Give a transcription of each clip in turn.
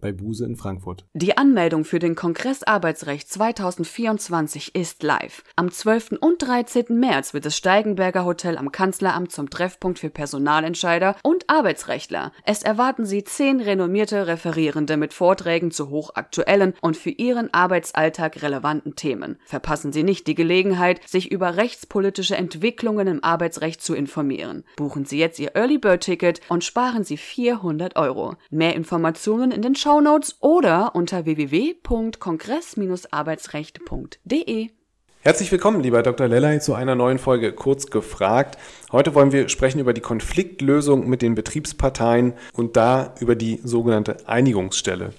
bei Buse in Frankfurt. Die Anmeldung für den Kongress Arbeitsrecht 2024 ist live. Am 12. und 13. März wird das Steigenberger Hotel am Kanzleramt zum Treffpunkt für Personalentscheider und Arbeitsrechtler. Es erwarten Sie zehn renommierte Referierende mit Vorträgen zu hochaktuellen und für Ihren Arbeitsalltag relevanten Themen. Verpassen Sie nicht die Gelegenheit, sich über rechtspolitische Entwicklungen im Arbeitsrecht zu informieren. Buchen Sie jetzt Ihr Early Bird Ticket und sparen Sie 400 Euro. Mehr Informationen in den Shownotes oder unter www.kongress-arbeitsrecht.de. Herzlich willkommen, lieber Dr. Lellay, zu einer neuen Folge Kurz gefragt. Heute wollen wir sprechen über die Konfliktlösung mit den Betriebsparteien und da über die sogenannte Einigungsstelle.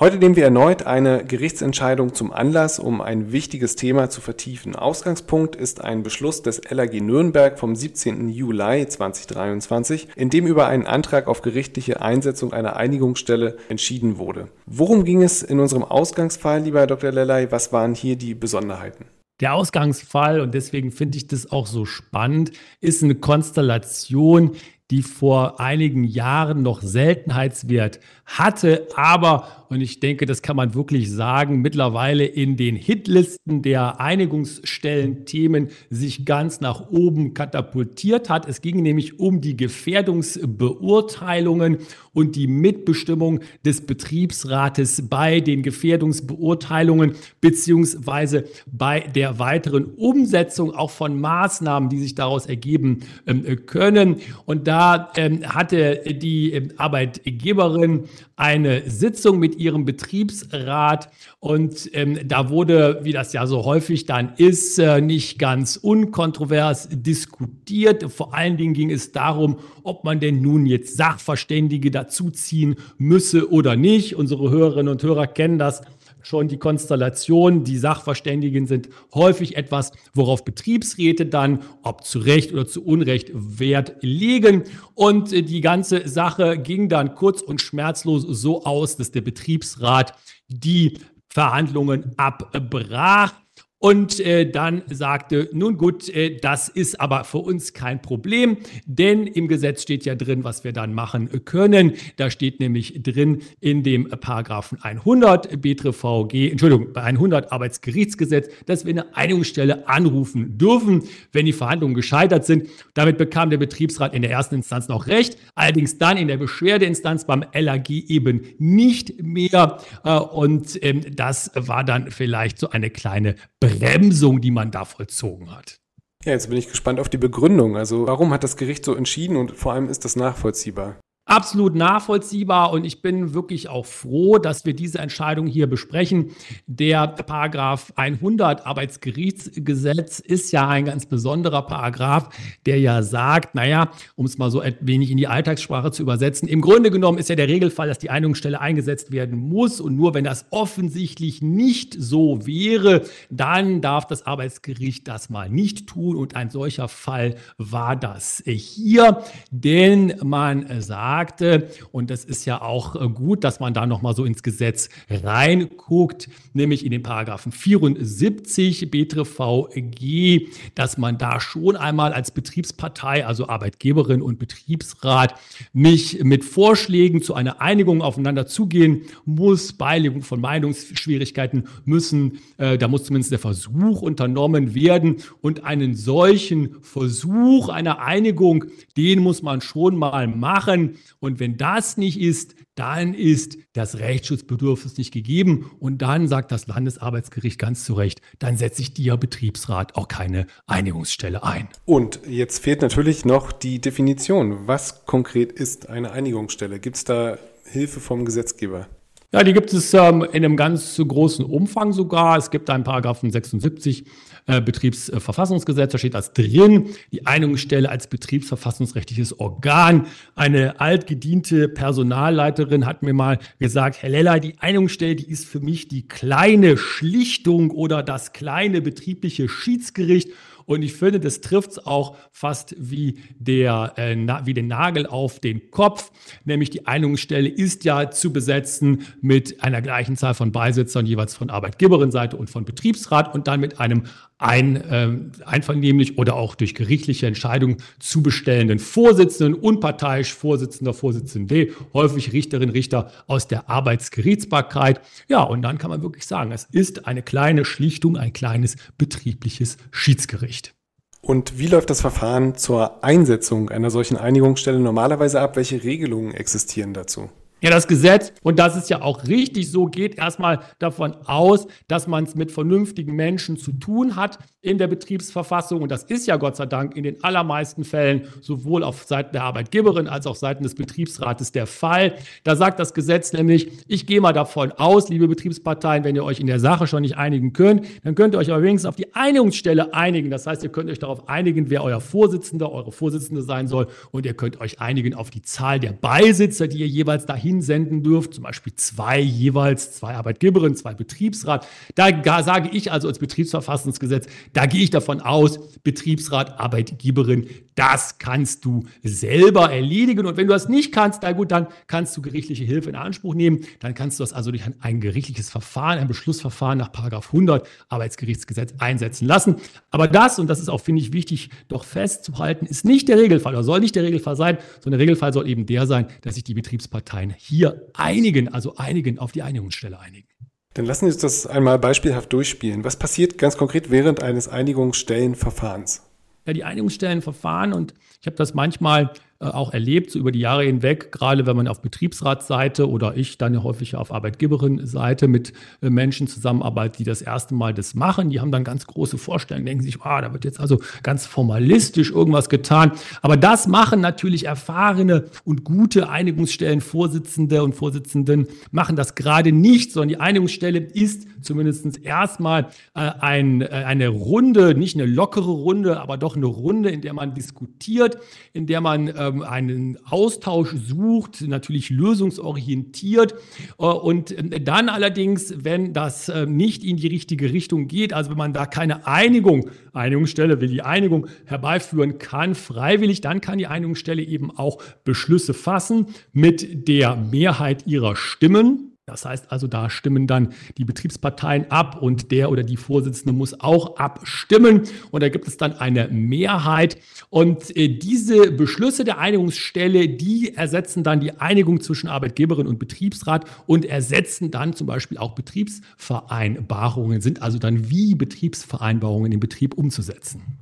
Heute nehmen wir erneut eine Gerichtsentscheidung zum Anlass, um ein wichtiges Thema zu vertiefen. Ausgangspunkt ist ein Beschluss des LAG Nürnberg vom 17. Juli 2023, in dem über einen Antrag auf gerichtliche Einsetzung einer Einigungsstelle entschieden wurde. Worum ging es in unserem Ausgangsfall, lieber Herr Dr. Lellay? Was waren hier die Besonderheiten? Der Ausgangsfall, und deswegen finde ich das auch so spannend, ist eine Konstellation, die vor einigen Jahren noch Seltenheitswert hatte, aber und ich denke, das kann man wirklich sagen, mittlerweile in den Hitlisten der Einigungsstellen-Themen sich ganz nach oben katapultiert hat. Es ging nämlich um die Gefährdungsbeurteilungen und die Mitbestimmung des Betriebsrates bei den Gefährdungsbeurteilungen beziehungsweise bei der weiteren Umsetzung auch von Maßnahmen, die sich daraus ergeben ähm, können. Und da ähm, hatte die ähm, Arbeitgeberin eine Sitzung mit ihrem Betriebsrat und ähm, da wurde, wie das ja so häufig dann ist, äh, nicht ganz unkontrovers diskutiert. Vor allen Dingen ging es darum, ob man denn nun jetzt Sachverständige dazuziehen müsse oder nicht. Unsere Hörerinnen und Hörer kennen das schon die Konstellation. Die Sachverständigen sind häufig etwas, worauf Betriebsräte dann, ob zu Recht oder zu Unrecht, Wert legen. Und die ganze Sache ging dann kurz und schmerzlos so aus, dass der Betriebsrat die Verhandlungen abbrach und äh, dann sagte, nun gut, äh, das ist aber für uns kein Problem, denn im Gesetz steht ja drin, was wir dann machen können. Da steht nämlich drin in dem Paragraphen 100 BTVG, Entschuldigung, bei 100 Arbeitsgerichtsgesetz, dass wir eine Einigungsstelle anrufen dürfen, wenn die Verhandlungen gescheitert sind. Damit bekam der Betriebsrat in der ersten Instanz noch recht, allerdings dann in der Beschwerdeinstanz beim LAG eben nicht mehr. Äh, und ähm, das war dann vielleicht so eine kleine Bremsung, die man da vollzogen hat. Ja, jetzt bin ich gespannt auf die Begründung. Also warum hat das Gericht so entschieden und vor allem ist das nachvollziehbar? Absolut nachvollziehbar und ich bin wirklich auch froh, dass wir diese Entscheidung hier besprechen. Der Paragraph 100 Arbeitsgerichtsgesetz ist ja ein ganz besonderer Paragraph, der ja sagt, naja, um es mal so ein wenig in die Alltagssprache zu übersetzen, im Grunde genommen ist ja der Regelfall, dass die Einigungsstelle eingesetzt werden muss und nur wenn das offensichtlich nicht so wäre, dann darf das Arbeitsgericht das mal nicht tun und ein solcher Fall war das hier, denn man sagt, sagte, und das ist ja auch äh, gut, dass man da nochmal so ins Gesetz reinguckt, nämlich in den Paragraphen 74 BTVG, dass man da schon einmal als Betriebspartei, also Arbeitgeberin und Betriebsrat, mich mit Vorschlägen zu einer Einigung aufeinander zugehen muss. Beilegung von Meinungsschwierigkeiten müssen, äh, da muss zumindest der Versuch unternommen werden und einen solchen Versuch einer Einigung, den muss man schon mal machen. Und wenn das nicht ist, dann ist das Rechtsschutzbedürfnis nicht gegeben. Und dann sagt das Landesarbeitsgericht ganz zu Recht, dann setze ich dir Betriebsrat auch keine Einigungsstelle ein. Und jetzt fehlt natürlich noch die Definition. Was konkret ist eine Einigungsstelle? Gibt es da Hilfe vom Gesetzgeber? Ja, die gibt es ähm, in einem ganz großen Umfang sogar. Es gibt einen Paragraphen 76 äh, Betriebsverfassungsgesetz, da steht das drin, die Einigungsstelle als betriebsverfassungsrechtliches Organ. Eine altgediente Personalleiterin hat mir mal gesagt, Herr Leller, die Einigungsstelle, die ist für mich die kleine Schlichtung oder das kleine betriebliche Schiedsgericht. Und ich finde, das trifft es auch fast wie, der, äh, wie den Nagel auf den Kopf. Nämlich die Einigungsstelle ist ja zu besetzen mit einer gleichen Zahl von Beisitzern, jeweils von Arbeitgeberinseite und von Betriebsrat und dann mit einem ein, äh, einvernehmlich oder auch durch gerichtliche Entscheidung zu bestellenden Vorsitzenden, unparteiisch Vorsitzender, Vorsitzende, häufig Richterin, Richter aus der Arbeitsgerichtsbarkeit. Ja, und dann kann man wirklich sagen, es ist eine kleine Schlichtung, ein kleines betriebliches Schiedsgericht. Und wie läuft das Verfahren zur Einsetzung einer solchen Einigungsstelle normalerweise ab? Welche Regelungen existieren dazu? Ja, das Gesetz, und das ist ja auch richtig so, geht erstmal davon aus, dass man es mit vernünftigen Menschen zu tun hat in der Betriebsverfassung. Und das ist ja Gott sei Dank in den allermeisten Fällen sowohl auf Seiten der Arbeitgeberin als auch Seiten des Betriebsrates der Fall. Da sagt das Gesetz nämlich, ich gehe mal davon aus, liebe Betriebsparteien, wenn ihr euch in der Sache schon nicht einigen könnt, dann könnt ihr euch aber wenigstens auf die Einigungsstelle einigen. Das heißt, ihr könnt euch darauf einigen, wer euer Vorsitzender, eure Vorsitzende sein soll. Und ihr könnt euch einigen auf die Zahl der Beisitzer, die ihr jeweils dahin hinsenden dürft, zum Beispiel zwei jeweils, zwei Arbeitgeberinnen, zwei Betriebsrat. Da sage ich also als Betriebsverfassungsgesetz, da gehe ich davon aus, Betriebsrat, Arbeitgeberin, das kannst du selber erledigen. Und wenn du das nicht kannst, na gut, dann kannst du gerichtliche Hilfe in Anspruch nehmen. Dann kannst du das also durch ein, ein gerichtliches Verfahren, ein Beschlussverfahren nach 100 Arbeitsgerichtsgesetz einsetzen lassen. Aber das, und das ist auch, finde ich, wichtig, doch festzuhalten, ist nicht der Regelfall oder soll nicht der Regelfall sein, sondern der Regelfall soll eben der sein, dass sich die Betriebsparteien hier einigen, also einigen, auf die Einigungsstelle einigen. Dann lassen Sie uns das einmal beispielhaft durchspielen. Was passiert ganz konkret während eines Einigungsstellenverfahrens? Ja, die Einigungsstellenverfahren und ich habe das manchmal auch erlebt, so über die Jahre hinweg, gerade wenn man auf Betriebsratsseite oder ich dann ja häufig auf Arbeitgeberin-Seite mit äh, Menschen zusammenarbeitet, die das erste Mal das machen. Die haben dann ganz große Vorstellungen, denken sich, ah, da wird jetzt also ganz formalistisch irgendwas getan. Aber das machen natürlich erfahrene und gute Einigungsstellenvorsitzende und Vorsitzenden, machen das gerade nicht, sondern die Einigungsstelle ist zumindest erstmal äh, ein, äh, eine Runde, nicht eine lockere Runde, aber doch eine Runde, in der man diskutiert, in der man äh, ähm, einen Austausch sucht, natürlich lösungsorientiert. Äh, und äh, dann allerdings, wenn das äh, nicht in die richtige Richtung geht, also wenn man da keine Einigung, Einigungsstelle will die Einigung herbeiführen kann, freiwillig, dann kann die Einigungsstelle eben auch Beschlüsse fassen mit der Mehrheit ihrer Stimmen. Das heißt also, da stimmen dann die Betriebsparteien ab und der oder die Vorsitzende muss auch abstimmen. Und da gibt es dann eine Mehrheit. Und äh, diese Beschlüsse der Einigungsstelle, die ersetzen dann die Einigung zwischen Arbeitgeberin und Betriebsrat und ersetzen dann zum Beispiel auch Betriebsvereinbarungen, sind also dann wie Betriebsvereinbarungen im Betrieb umzusetzen.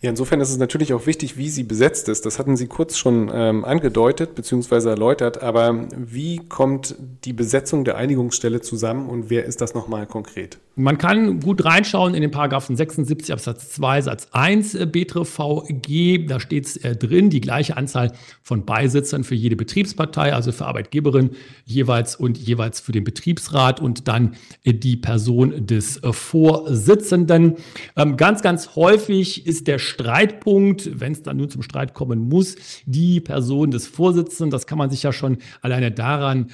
Ja, insofern ist es natürlich auch wichtig, wie sie besetzt ist. Das hatten Sie kurz schon ähm, angedeutet bzw. erläutert. Aber wie kommt die Besetzung der Einigungsstelle zusammen und wer ist das nochmal konkret? Man kann gut reinschauen in den Paragraphen 76 Absatz 2 Satz 1 äh, BTRVG. Da steht es äh, drin, die gleiche Anzahl von Beisitzern für jede Betriebspartei, also für Arbeitgeberin jeweils und jeweils für den Betriebsrat und dann äh, die Person des Vorsitzenden. Ähm, ganz, ganz häufig ist der Streitpunkt, wenn es dann nun zum Streit kommen muss, die Person des Vorsitzenden. Das kann man sich ja schon alleine daran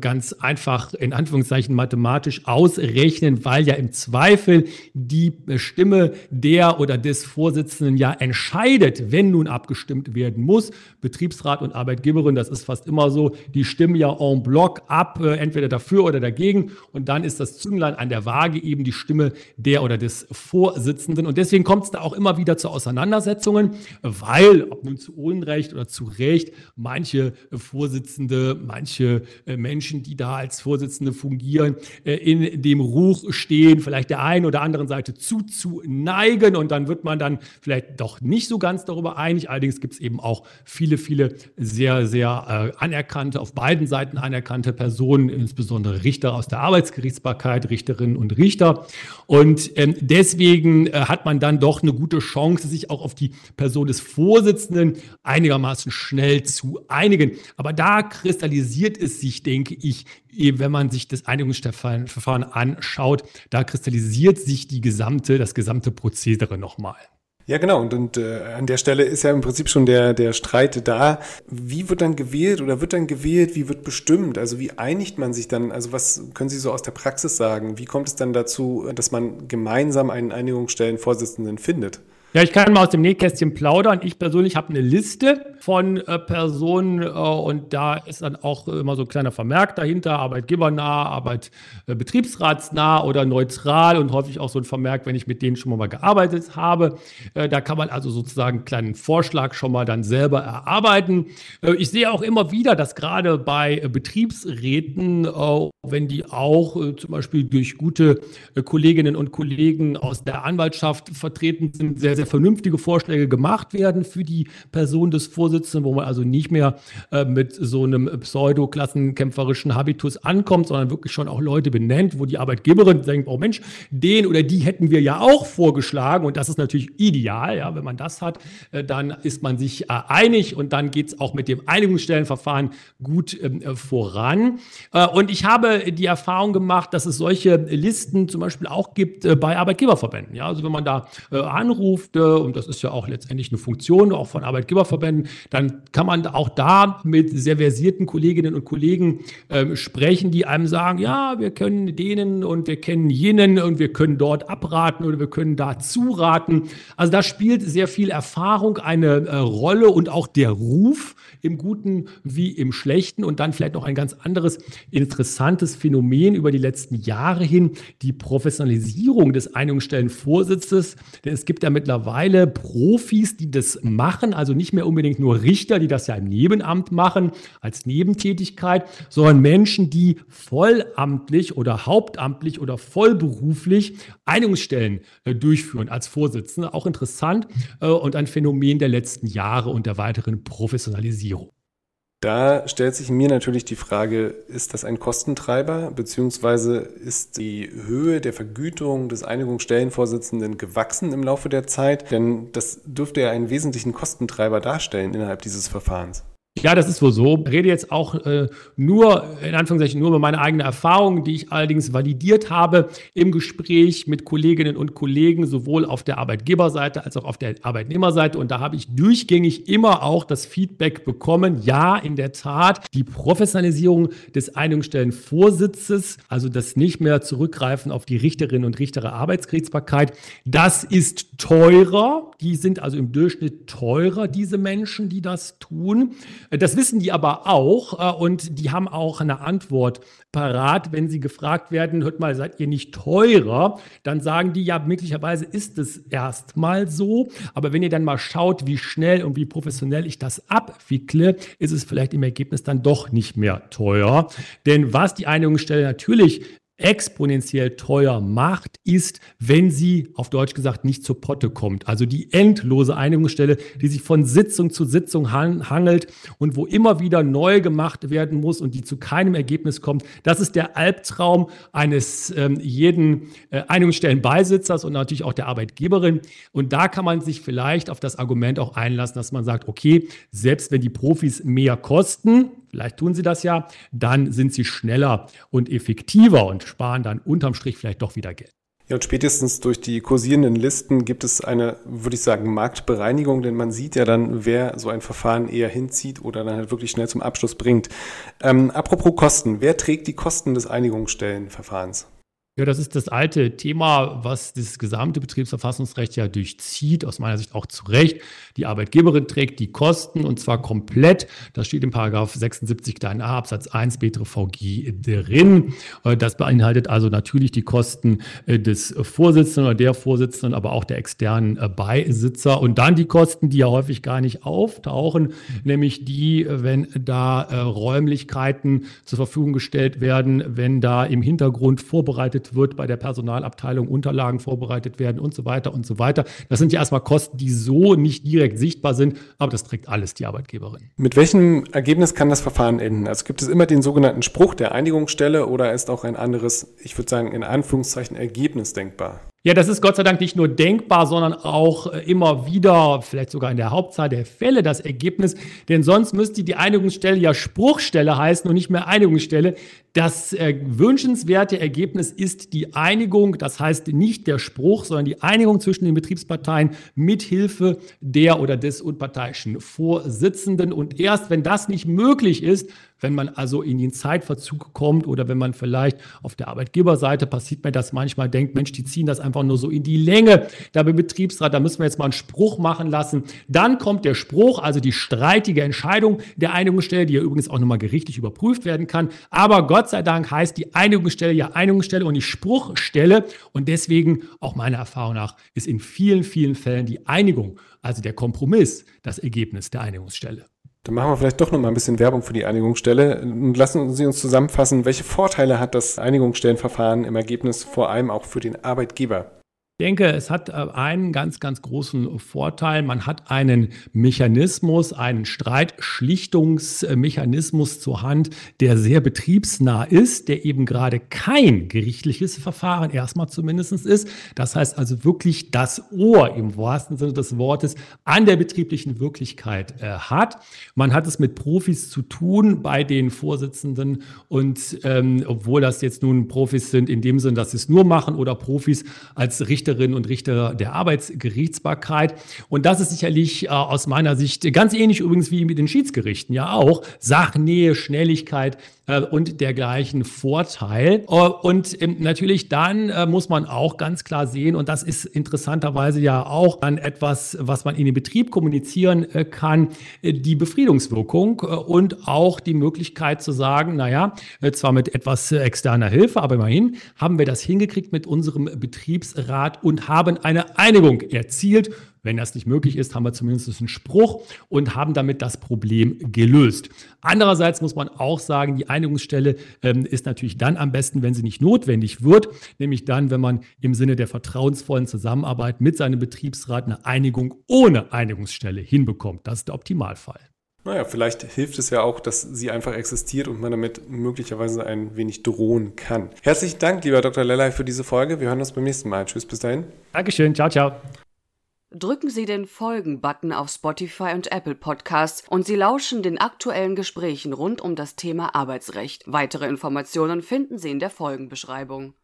ganz einfach in Anführungszeichen mathematisch ausrechnen, weil ja im Zweifel die Stimme der oder des Vorsitzenden ja entscheidet, wenn nun abgestimmt werden muss. Betriebsrat und Arbeitgeberin, das ist fast immer so, die stimmen ja en bloc ab, äh, entweder dafür oder dagegen. Und dann ist das Zünglein an der Waage eben die Stimme der oder des Vorsitzenden. Und deswegen kommt es da auch immer wieder zu zu Auseinandersetzungen, weil, ob nun zu Unrecht oder zu Recht, manche Vorsitzende, manche äh, Menschen, die da als Vorsitzende fungieren, äh, in dem Ruch stehen, vielleicht der einen oder anderen Seite zuzuneigen und dann wird man dann vielleicht doch nicht so ganz darüber einig. Allerdings gibt es eben auch viele, viele sehr, sehr äh, anerkannte, auf beiden Seiten anerkannte Personen, insbesondere Richter aus der Arbeitsgerichtsbarkeit, Richterinnen und Richter. Und ähm, deswegen hat man dann doch eine gute Chance, Chance, sich auch auf die Person des Vorsitzenden einigermaßen schnell zu einigen. Aber da kristallisiert es sich, denke ich, wenn man sich das Einigungsverfahren anschaut, da kristallisiert sich die gesamte, das gesamte Prozedere nochmal. Ja, genau. Und, und äh, an der Stelle ist ja im Prinzip schon der, der Streit da. Wie wird dann gewählt oder wird dann gewählt? Wie wird bestimmt? Also wie einigt man sich dann? Also was können Sie so aus der Praxis sagen? Wie kommt es dann dazu, dass man gemeinsam einen Einigungsstellenvorsitzenden findet? Ja, ich kann mal aus dem Nähkästchen plaudern. Ich persönlich habe eine Liste von äh, Personen äh, und da ist dann auch immer so ein kleiner Vermerk dahinter, arbeitgebernah, arbeitbetriebsratsnah oder neutral und häufig auch so ein Vermerk, wenn ich mit denen schon mal gearbeitet habe. Äh, da kann man also sozusagen einen kleinen Vorschlag schon mal dann selber erarbeiten. Äh, ich sehe auch immer wieder, dass gerade bei äh, Betriebsräten, äh, wenn die auch zum Beispiel durch gute Kolleginnen und Kollegen aus der Anwaltschaft vertreten sind, sehr, sehr vernünftige Vorschläge gemacht werden für die Person des Vorsitzenden, wo man also nicht mehr äh, mit so einem pseudo-klassenkämpferischen Habitus ankommt, sondern wirklich schon auch Leute benennt, wo die Arbeitgeberin denkt, oh Mensch, den oder die hätten wir ja auch vorgeschlagen und das ist natürlich ideal, ja, wenn man das hat, äh, dann ist man sich äh, einig und dann geht es auch mit dem Einigungsstellenverfahren gut ähm, äh, voran. Äh, und ich habe die Erfahrung gemacht, dass es solche Listen zum Beispiel auch gibt äh, bei Arbeitgeberverbänden. Ja, also wenn man da anruft, und das ist ja auch letztendlich eine Funktion auch von Arbeitgeberverbänden, dann kann man auch da mit sehr versierten Kolleginnen und Kollegen ähm, sprechen, die einem sagen, ja, wir können denen und wir kennen jenen und wir können dort abraten oder wir können da zuraten. Also da spielt sehr viel Erfahrung eine äh, Rolle und auch der Ruf im Guten wie im Schlechten. Und dann vielleicht noch ein ganz anderes interessantes Phänomen über die letzten Jahre hin, die Professionalisierung des Einigungsstellenvorsitzes. Denn es gibt ja mittlerweile Profis, die das machen, also nicht mehr unbedingt nur Richter, die das ja im Nebenamt machen, als Nebentätigkeit, sondern Menschen, die vollamtlich oder hauptamtlich oder vollberuflich Einigungsstellen äh, durchführen als Vorsitzende. Auch interessant äh, und ein Phänomen der letzten Jahre und der weiteren Professionalisierung. Da stellt sich mir natürlich die Frage, ist das ein Kostentreiber, beziehungsweise ist die Höhe der Vergütung des Einigungsstellenvorsitzenden gewachsen im Laufe der Zeit? Denn das dürfte ja einen wesentlichen Kostentreiber darstellen innerhalb dieses Verfahrens. Ja, das ist wohl so. Ich rede jetzt auch äh, nur, in Anführungszeichen, nur über meine eigene Erfahrung, die ich allerdings validiert habe im Gespräch mit Kolleginnen und Kollegen, sowohl auf der Arbeitgeberseite als auch auf der Arbeitnehmerseite. Und da habe ich durchgängig immer auch das Feedback bekommen, ja, in der Tat, die Professionalisierung des Einigungsstellenvorsitzes, also das nicht mehr zurückgreifen auf die Richterinnen und Richter Arbeitsgerichtsbarkeit, das ist teurer. Die sind also im Durchschnitt teurer, diese Menschen, die das tun. Das wissen die aber auch äh, und die haben auch eine Antwort parat, wenn sie gefragt werden, hört mal, seid ihr nicht teurer? Dann sagen die, ja, möglicherweise ist es erstmal so, aber wenn ihr dann mal schaut, wie schnell und wie professionell ich das abwickle, ist es vielleicht im Ergebnis dann doch nicht mehr teuer. Denn was die Einigungsstelle natürlich exponentiell teuer macht, ist, wenn sie auf Deutsch gesagt nicht zur Potte kommt. Also die endlose Einigungsstelle, die sich von Sitzung zu Sitzung hangelt und wo immer wieder neu gemacht werden muss und die zu keinem Ergebnis kommt. Das ist der Albtraum eines ähm, jeden äh, Einigungsstellenbeisitzers und natürlich auch der Arbeitgeberin. Und da kann man sich vielleicht auf das Argument auch einlassen, dass man sagt, okay, selbst wenn die Profis mehr kosten, vielleicht tun sie das ja, dann sind sie schneller und effektiver und sparen dann unterm Strich vielleicht doch wieder Geld. Ja, und spätestens durch die kursierenden Listen gibt es eine, würde ich sagen, Marktbereinigung, denn man sieht ja dann, wer so ein Verfahren eher hinzieht oder dann halt wirklich schnell zum Abschluss bringt. Ähm, apropos Kosten, wer trägt die Kosten des Einigungsstellenverfahrens? Ja, das ist das alte Thema, was das gesamte Betriebsverfassungsrecht ja durchzieht, aus meiner Sicht auch zu Recht. Die Arbeitgeberin trägt die Kosten und zwar komplett. Das steht im Paragraph 76 kleinen a Absatz 1 BTVG drin. Äh, das beinhaltet also natürlich die Kosten äh, des Vorsitzenden oder der Vorsitzenden, aber auch der externen äh, Beisitzer und dann die Kosten, die ja häufig gar nicht auftauchen, nämlich die, wenn da Räumlichkeiten zur Verfügung gestellt werden, wenn da im Hintergrund vorbereitet wird bei der Personalabteilung, Unterlagen vorbereitet werden und so weiter und so weiter. Das sind ja erstmal Kosten, die so nicht direkt sichtbar sind, aber das trägt alles die Arbeitgeberin. Mit welchem Ergebnis kann das Verfahren enden? Also gibt es immer den sogenannten Spruch der Einigungsstelle oder ist auch ein anderes, ich würde sagen, in Anführungszeichen Ergebnis denkbar? Ja, das ist Gott sei Dank nicht nur denkbar, sondern auch äh, immer wieder, vielleicht sogar in der Hauptzahl der Fälle, das Ergebnis. Denn sonst müsste die Einigungsstelle ja Spruchstelle heißen und nicht mehr Einigungsstelle. Das äh, wünschenswerte Ergebnis ist die Einigung, das heißt nicht der Spruch, sondern die Einigung zwischen den Betriebsparteien mit Hilfe der oder des unparteiischen Vorsitzenden. Und erst wenn das nicht möglich ist, wenn man also in den Zeitverzug kommt oder wenn man vielleicht auf der Arbeitgeberseite passiert mir das manchmal denkt, Mensch, die ziehen das einfach nur so in die Länge. Da beim Betriebsrat, da müssen wir jetzt mal einen Spruch machen lassen. Dann kommt der Spruch, also die streitige Entscheidung der Einigungsstelle, die ja übrigens auch nochmal gerichtlich überprüft werden kann. Aber Gott sei Dank heißt die Einigungsstelle ja Einigungsstelle und die Spruchstelle. Und deswegen, auch meiner Erfahrung nach, ist in vielen, vielen Fällen die Einigung, also der Kompromiss, das Ergebnis der Einigungsstelle. Dann machen wir vielleicht doch noch mal ein bisschen Werbung für die Einigungsstelle und lassen Sie uns zusammenfassen, welche Vorteile hat das Einigungsstellenverfahren im Ergebnis vor allem auch für den Arbeitgeber? Ich denke, es hat äh, einen ganz, ganz großen Vorteil. Man hat einen Mechanismus, einen Streitschlichtungsmechanismus zur Hand, der sehr betriebsnah ist, der eben gerade kein gerichtliches Verfahren erstmal zumindest ist. Das heißt also wirklich das Ohr im wahrsten Sinne des Wortes an der betrieblichen Wirklichkeit äh, hat. Man hat es mit Profis zu tun bei den Vorsitzenden und ähm, obwohl das jetzt nun Profis sind in dem Sinne, dass sie es nur machen oder Profis als Richter Richterinnen und Richter der Arbeitsgerichtsbarkeit. Und das ist sicherlich äh, aus meiner Sicht ganz ähnlich übrigens wie mit den Schiedsgerichten ja auch. Sachnähe, Schnelligkeit äh, und dergleichen Vorteil. Äh, und ähm, natürlich dann äh, muss man auch ganz klar sehen, und das ist interessanterweise ja auch dann etwas, was man in den Betrieb kommunizieren äh, kann, äh, die Befriedungswirkung und auch die Möglichkeit zu sagen, naja, zwar mit etwas externer Hilfe, aber immerhin haben wir das hingekriegt mit unserem Betriebsrat und haben eine Einigung erzielt. Wenn das nicht möglich ist, haben wir zumindest einen Spruch und haben damit das Problem gelöst. Andererseits muss man auch sagen, die Einigungsstelle ähm, ist natürlich dann am besten, wenn sie nicht notwendig wird, nämlich dann, wenn man im Sinne der vertrauensvollen Zusammenarbeit mit seinem Betriebsrat eine Einigung ohne Einigungsstelle hinbekommt. Das ist der Optimalfall. Naja, vielleicht hilft es ja auch, dass sie einfach existiert und man damit möglicherweise ein wenig drohen kann. Herzlichen Dank, lieber Dr. Lellay, für diese Folge. Wir hören uns beim nächsten Mal. Tschüss, bis dahin. Dankeschön, ciao, ciao. Drücken Sie den Folgen-Button auf Spotify und Apple Podcasts und Sie lauschen den aktuellen Gesprächen rund um das Thema Arbeitsrecht. Weitere Informationen finden Sie in der Folgenbeschreibung.